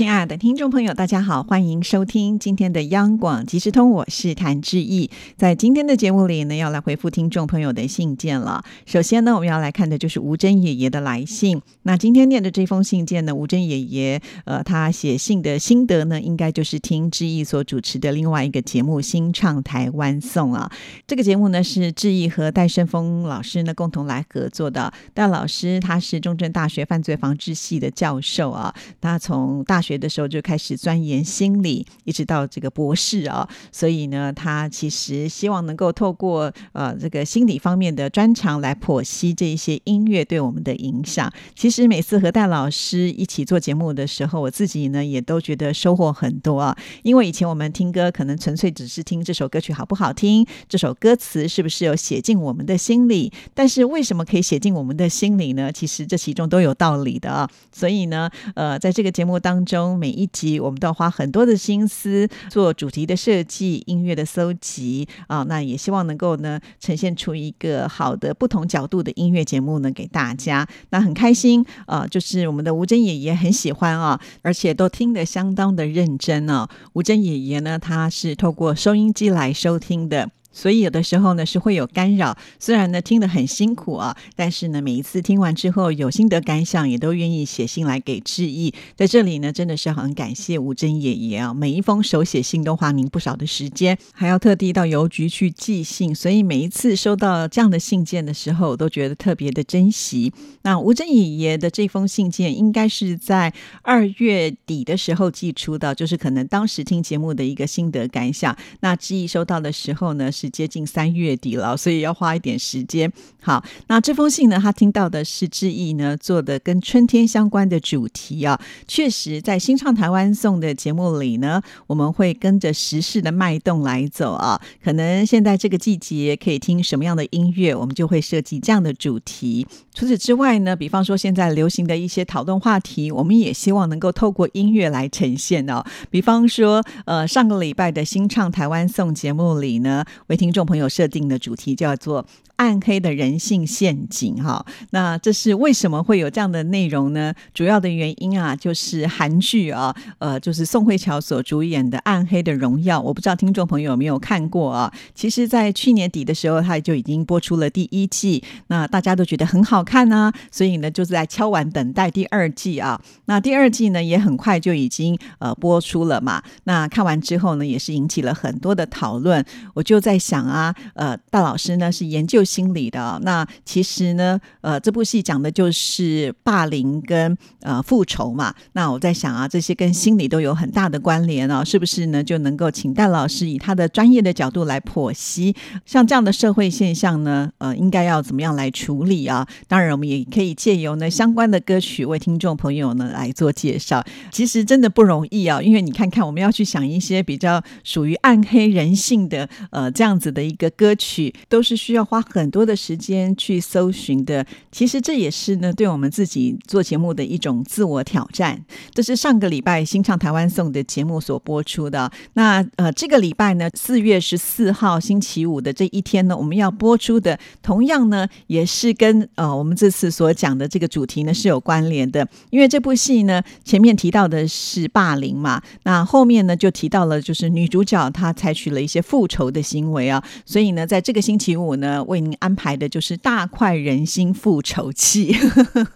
亲爱的听众朋友，大家好，欢迎收听今天的央广即时通，我是谭志毅。在今天的节目里呢，要来回复听众朋友的信件了。首先呢，我们要来看的就是吴珍爷爷的来信。那今天念的这封信件呢，吴珍爷爷呃，他写信的心得呢，应该就是听志毅所主持的另外一个节目《新唱台湾颂》啊。这个节目呢，是志毅和戴胜峰老师呢共同来合作的。戴老师他是中正大学犯罪防治系的教授啊，他从大学学的时候就开始钻研心理，一直到这个博士啊，所以呢，他其实希望能够透过呃这个心理方面的专长来剖析这一些音乐对我们的影响。其实每次和戴老师一起做节目的时候，我自己呢也都觉得收获很多啊。因为以前我们听歌可能纯粹只是听这首歌曲好不好听，这首歌词是不是有写进我们的心里。但是为什么可以写进我们的心里呢？其实这其中都有道理的啊。所以呢，呃，在这个节目当中。中每一集，我们都要花很多的心思做主题的设计、音乐的搜集啊。那也希望能够呢，呈现出一个好的不同角度的音乐节目呢，给大家。那很开心啊，就是我们的吴真爷爷很喜欢啊，而且都听得相当的认真啊。吴真爷爷呢，他是透过收音机来收听的。所以有的时候呢是会有干扰，虽然呢听得很辛苦啊，但是呢每一次听完之后有心得感想，也都愿意写信来给志毅。在这里呢真的是很感谢吴珍爷爷啊，每一封手写信都花您不少的时间，还要特地到邮局去寄信，所以每一次收到这样的信件的时候，我都觉得特别的珍惜。那吴珍爷爷的这封信件应该是在二月底的时候寄出的，就是可能当时听节目的一个心得感想。那志毅收到的时候呢？是接近三月底了，所以要花一点时间。好，那这封信呢，他听到的是志毅呢做的跟春天相关的主题啊。确实，在新唱台湾颂的节目里呢，我们会跟着时事的脉动来走啊。可能现在这个季节可以听什么样的音乐，我们就会设计这样的主题。除此之外呢，比方说现在流行的一些讨论话题，我们也希望能够透过音乐来呈现哦。比方说，呃，上个礼拜的新唱台湾颂节目里呢。为听众朋友设定的主题叫做。暗黑的人性陷阱，哈，那这是为什么会有这样的内容呢？主要的原因啊，就是韩剧啊，呃，就是宋慧乔所主演的《暗黑的荣耀》，我不知道听众朋友有没有看过啊？其实，在去年底的时候，它就已经播出了第一季，那大家都觉得很好看呢，所以呢，就是在敲完等待第二季啊。那第二季呢，也很快就已经呃播出了嘛。那看完之后呢，也是引起了很多的讨论。我就在想啊，呃，大老师呢是研究。心理的那其实呢，呃，这部戏讲的就是霸凌跟呃复仇嘛。那我在想啊，这些跟心理都有很大的关联哦，是不是呢？就能够请戴老师以他的专业的角度来剖析，像这样的社会现象呢，呃，应该要怎么样来处理啊？当然，我们也可以借由呢相关的歌曲为听众朋友呢来做介绍。其实真的不容易啊，因为你看看，我们要去想一些比较属于暗黑人性的呃这样样子的一个歌曲，都是需要花。很多的时间去搜寻的，其实这也是呢，对我们自己做节目的一种自我挑战。这是上个礼拜新唱台湾颂的节目所播出的。那呃，这个礼拜呢，四月十四号星期五的这一天呢，我们要播出的，同样呢，也是跟呃我们这次所讲的这个主题呢是有关联的。因为这部戏呢，前面提到的是霸凌嘛，那后面呢就提到了就是女主角她采取了一些复仇的行为啊，所以呢，在这个星期五呢，为您。安排的就是大快人心复仇记，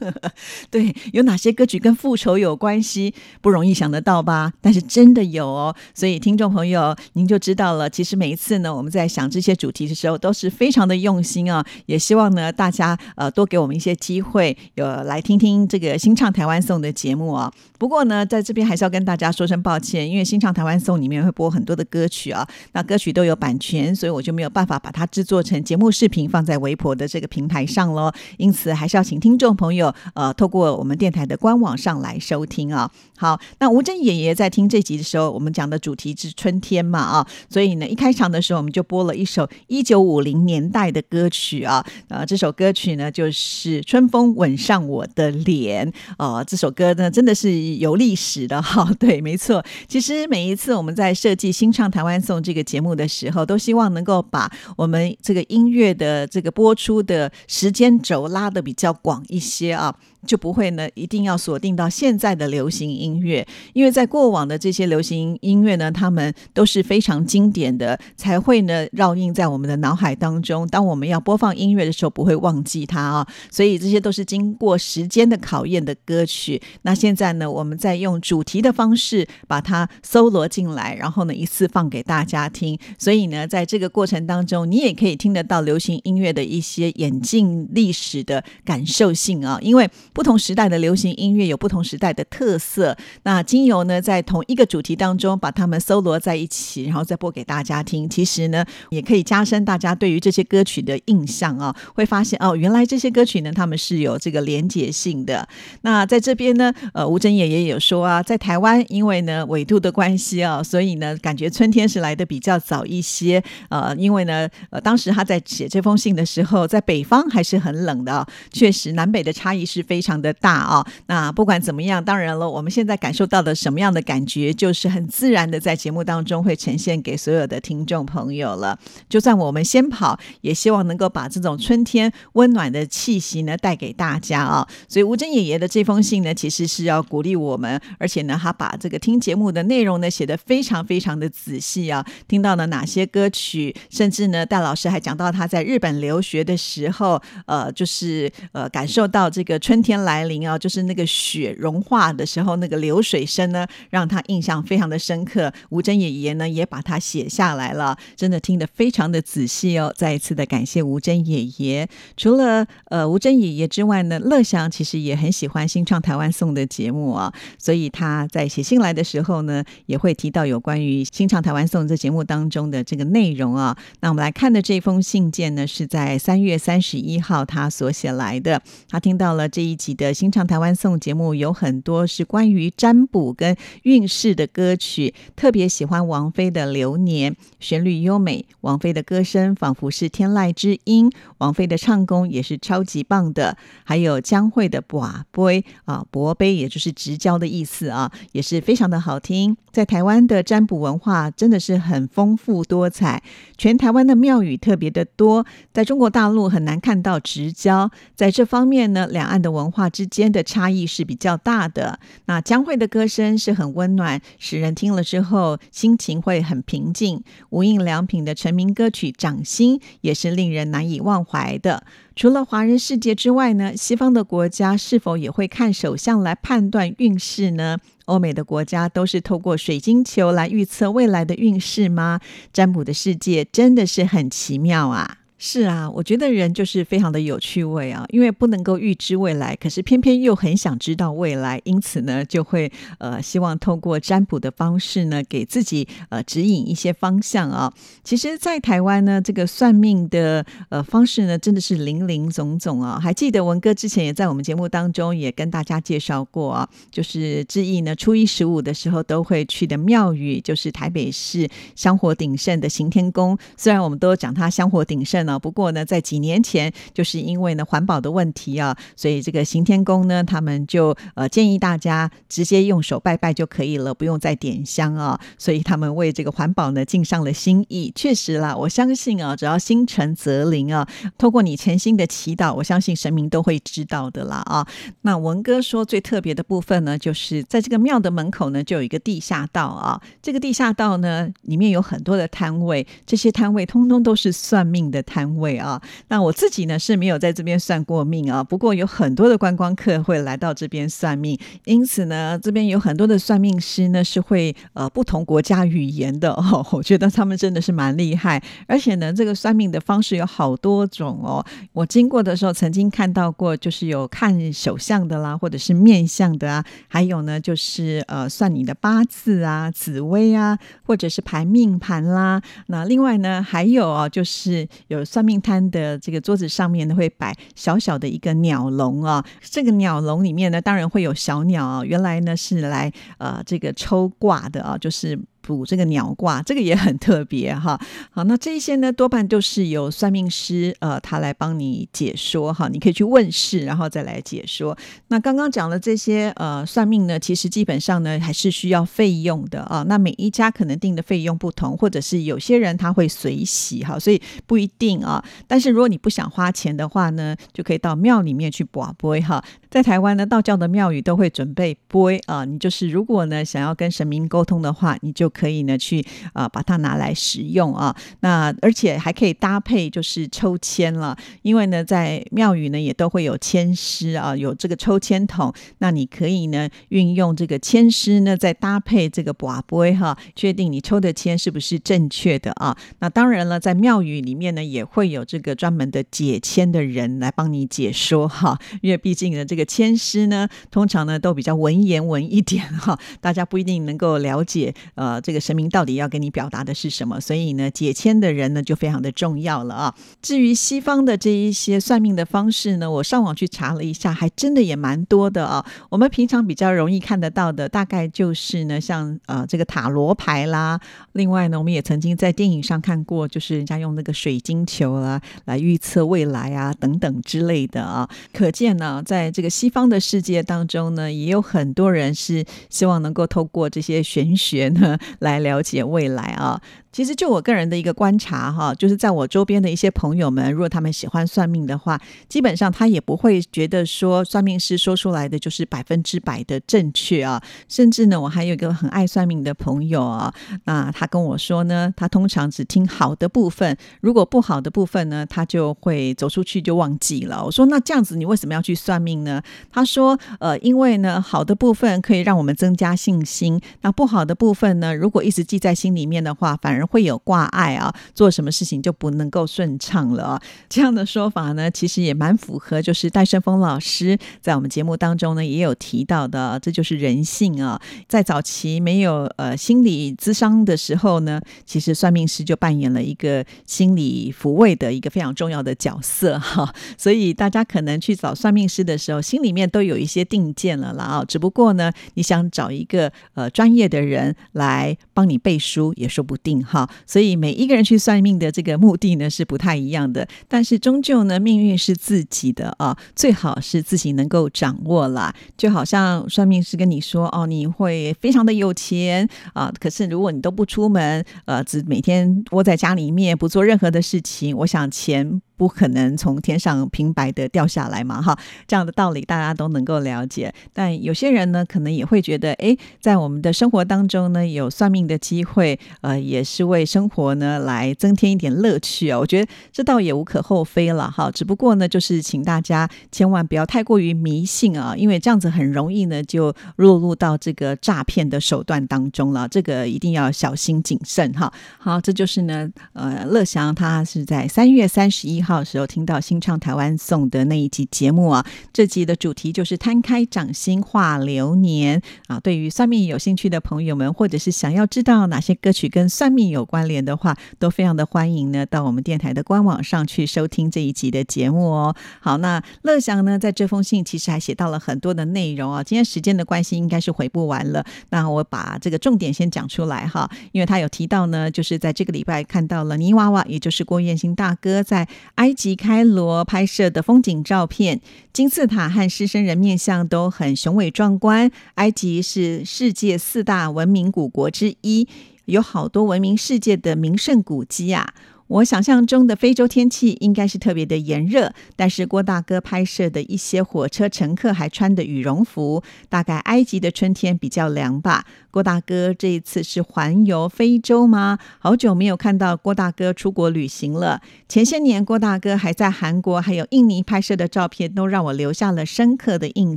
对，有哪些歌曲跟复仇有关系？不容易想得到吧？但是真的有哦，所以听众朋友您就知道了。其实每一次呢，我们在想这些主题的时候，都是非常的用心啊。也希望呢，大家呃多给我们一些机会，有来听听这个新唱台湾颂的节目啊。不过呢，在这边还是要跟大家说声抱歉，因为新唱台湾颂里面会播很多的歌曲啊，那歌曲都有版权所以我就没有办法把它制作成节目视频放在微博的这个平台上喽。因此，还是要请听众朋友呃，透过我们电台的官网上来收听啊。好，那吴珍爷爷在听这集的时候，我们讲的主题是春天嘛啊，所以呢，一开场的时候我们就播了一首一九五零年代的歌曲啊，呃，这首歌曲呢就是《春风吻上我的脸》哦，这首歌呢真的是有历史的哈，对，没错。其实每一次我们在设计新唱台湾颂这个节目的时候，都希望能够把我们这个音乐的这个播出的时间轴拉的比较广一些啊。就不会呢，一定要锁定到现在的流行音乐，因为在过往的这些流行音乐呢，他们都是非常经典的，才会呢烙印在我们的脑海当中。当我们要播放音乐的时候，不会忘记它啊。所以这些都是经过时间的考验的歌曲。那现在呢，我们在用主题的方式把它搜罗进来，然后呢一次放给大家听。所以呢，在这个过程当中，你也可以听得到流行音乐的一些演进历史的感受性啊，因为。不同时代的流行音乐有不同时代的特色。那精油呢，在同一个主题当中把它们搜罗在一起，然后再播给大家听。其实呢，也可以加深大家对于这些歌曲的印象啊。会发现哦，原来这些歌曲呢，他们是有这个连结性的。那在这边呢，呃，吴珍爷也有说啊，在台湾因为呢纬度的关系啊，所以呢感觉春天是来的比较早一些。呃，因为呢，呃，当时他在写这封信的时候，在北方还是很冷的。确实，南北的差异是非。非常的大啊！那不管怎么样，当然了，我们现在感受到的什么样的感觉，就是很自然的在节目当中会呈现给所有的听众朋友了。就算我们先跑，也希望能够把这种春天温暖的气息呢带给大家啊！所以吴珍爷爷的这封信呢，其实是要鼓励我们，而且呢，他把这个听节目的内容呢写得非常非常的仔细啊。听到了哪些歌曲，甚至呢，戴老师还讲到他在日本留学的时候，呃，就是呃，感受到这个春天。来临啊，就是那个雪融化的时候，那个流水声呢，让他印象非常的深刻。吴珍爷爷呢，也把它写下来了，真的听得非常的仔细哦。再一次的感谢吴珍爷爷。除了呃吴珍爷爷之外呢，乐祥其实也很喜欢新创台湾颂的节目啊，所以他在写信来的时候呢，也会提到有关于新创台湾颂这节目当中的这个内容啊。那我们来看的这封信件呢，是在三月三十一号他所写来的，他听到了这一。的新唱台湾颂节目有很多是关于占卜跟运势的歌曲，特别喜欢王菲的《流年》，旋律优美，王菲的歌声仿佛是天籁之音，王菲的唱功也是超级棒的。还有江蕙的《寡杯》啊，杯也就是直交的意思啊，也是非常的好听。在台湾的占卜文化真的是很丰富多彩，全台湾的庙宇特别的多，在中国大陆很难看到直交，在这方面呢，两岸的文文化之间的差异是比较大的。那江蕙的歌声是很温暖，使人听了之后心情会很平静。无印良品的成名歌曲《掌心》也是令人难以忘怀的。除了华人世界之外呢，西方的国家是否也会看手相来判断运势呢？欧美的国家都是透过水晶球来预测未来的运势吗？占卜的世界真的是很奇妙啊！是啊，我觉得人就是非常的有趣味啊，因为不能够预知未来，可是偏偏又很想知道未来，因此呢，就会呃希望透过占卜的方式呢，给自己呃指引一些方向啊。其实，在台湾呢，这个算命的呃方式呢，真的是林林总总啊。还记得文哥之前也在我们节目当中也跟大家介绍过啊，就是志毅呢初一十五的时候都会去的庙宇，就是台北市香火鼎盛的行天宫。虽然我们都讲它香火鼎盛啊。不过呢，在几年前，就是因为呢环保的问题啊，所以这个行天宫呢，他们就呃建议大家直接用手拜拜就可以了，不用再点香啊。所以他们为这个环保呢尽上了心意。确实啦，我相信啊，只要心诚则灵啊，透过你诚心的祈祷，我相信神明都会知道的啦啊。那文哥说最特别的部分呢，就是在这个庙的门口呢，就有一个地下道啊。这个地下道呢，里面有很多的摊位，这些摊位通通都是算命的摊。摊位啊。那我自己呢是没有在这边算过命啊，不过有很多的观光客会来到这边算命，因此呢，这边有很多的算命师呢是会呃不同国家语言的哦。我觉得他们真的是蛮厉害，而且呢，这个算命的方式有好多种哦。我经过的时候曾经看到过，就是有看手相的啦，或者是面相的啊，还有呢就是呃算你的八字啊、紫微啊，或者是排命盘啦。那另外呢还有啊，就是有算命摊的这个桌子上面呢会摆小小的一个鸟笼啊，这个鸟笼里面呢当然会有小鸟啊，原来呢是来呃这个抽卦的啊，就是。卜这个鸟卦，这个也很特别哈。好，那这一些呢，多半都是由算命师呃，他来帮你解说哈。你可以去问事，然后再来解说。那刚刚讲的这些呃算命呢，其实基本上呢还是需要费用的啊。那每一家可能定的费用不同，或者是有些人他会随喜哈，所以不一定啊。但是如果你不想花钱的话呢，就可以到庙里面去卜卜哈。在台湾呢，道教的庙宇都会准备卜啊。你就是如果呢想要跟神明沟通的话，你就可以呢去啊把它拿来使用啊，那而且还可以搭配就是抽签了，因为呢在庙宇呢也都会有签师啊，有这个抽签筒，那你可以呢运用这个签师呢再搭配这个卜杯哈，确定你抽的签是不是正确的啊。那当然了，在庙宇里面呢也会有这个专门的解签的人来帮你解说哈，因为毕竟呢这个签师呢通常呢都比较文言文一点哈，大家不一定能够了解呃。这个神明到底要跟你表达的是什么？所以呢，解签的人呢就非常的重要了啊。至于西方的这一些算命的方式呢，我上网去查了一下，还真的也蛮多的啊。我们平常比较容易看得到的，大概就是呢，像呃这个塔罗牌啦。另外呢，我们也曾经在电影上看过，就是人家用那个水晶球啊来预测未来啊等等之类的啊。可见呢，在这个西方的世界当中呢，也有很多人是希望能够透过这些玄学呢。来了解未来啊。其实就我个人的一个观察哈，就是在我周边的一些朋友们，如果他们喜欢算命的话，基本上他也不会觉得说算命师说出来的就是百分之百的正确啊。甚至呢，我还有一个很爱算命的朋友啊，那他跟我说呢，他通常只听好的部分，如果不好的部分呢，他就会走出去就忘记了。我说那这样子你为什么要去算命呢？他说呃，因为呢好的部分可以让我们增加信心，那不好的部分呢，如果一直记在心里面的话，反而会有挂碍啊，做什么事情就不能够顺畅了。这样的说法呢，其实也蛮符合，就是戴胜峰老师在我们节目当中呢也有提到的，这就是人性啊。在早期没有呃心理咨商的时候呢，其实算命师就扮演了一个心理抚慰的一个非常重要的角色哈。所以大家可能去找算命师的时候，心里面都有一些定见了啦啊。只不过呢，你想找一个呃专业的人来帮你背书，也说不定哈。好，所以每一个人去算命的这个目的呢是不太一样的，但是终究呢命运是自己的啊，最好是自己能够掌握啦。就好像算命师跟你说哦，你会非常的有钱啊，可是如果你都不出门，呃，只每天窝在家里面不做任何的事情，我想钱。不可能从天上平白的掉下来嘛，哈，这样的道理大家都能够了解。但有些人呢，可能也会觉得，哎，在我们的生活当中呢，有算命的机会，呃，也是为生活呢来增添一点乐趣啊。我觉得这倒也无可厚非了，哈。只不过呢，就是请大家千万不要太过于迷信啊，因为这样子很容易呢就落入到这个诈骗的手段当中了。这个一定要小心谨慎哈。好，这就是呢，呃，乐祥他是在三月三十一。号时候听到新唱台湾颂的那一集节目啊，这集的主题就是摊开掌心画流年啊。对于算命有兴趣的朋友们，或者是想要知道哪些歌曲跟算命有关联的话，都非常的欢迎呢，到我们电台的官网上去收听这一集的节目哦。好，那乐祥呢，在这封信其实还写到了很多的内容啊。今天时间的关系，应该是回不完了。那我把这个重点先讲出来哈，因为他有提到呢，就是在这个礼拜看到了泥娃娃，也就是郭彦兴大哥在。埃及开罗拍摄的风景照片，金字塔和狮身人面像都很雄伟壮观。埃及是世界四大文明古国之一，有好多闻名世界的名胜古迹啊。我想象中的非洲天气应该是特别的炎热，但是郭大哥拍摄的一些火车乘客还穿的羽绒服，大概埃及的春天比较凉吧。郭大哥这一次是环游非洲吗？好久没有看到郭大哥出国旅行了。前些年郭大哥还在韩国还有印尼拍摄的照片，都让我留下了深刻的印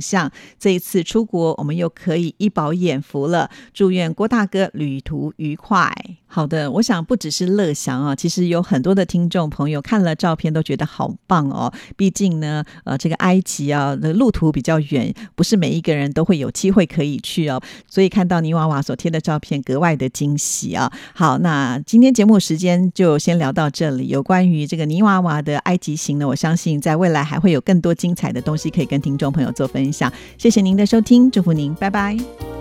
象。这一次出国，我们又可以一饱眼福了。祝愿郭大哥旅途愉快。好的，我想不只是乐祥啊，其实有有很多的听众朋友看了照片都觉得好棒哦。毕竟呢，呃，这个埃及啊路途比较远，不是每一个人都会有机会可以去哦。所以看到泥娃娃所贴的照片，格外的惊喜啊。好，那今天节目时间就先聊到这里。有关于这个泥娃娃的埃及行呢，我相信在未来还会有更多精彩的东西可以跟听众朋友做分享。谢谢您的收听，祝福您，拜拜。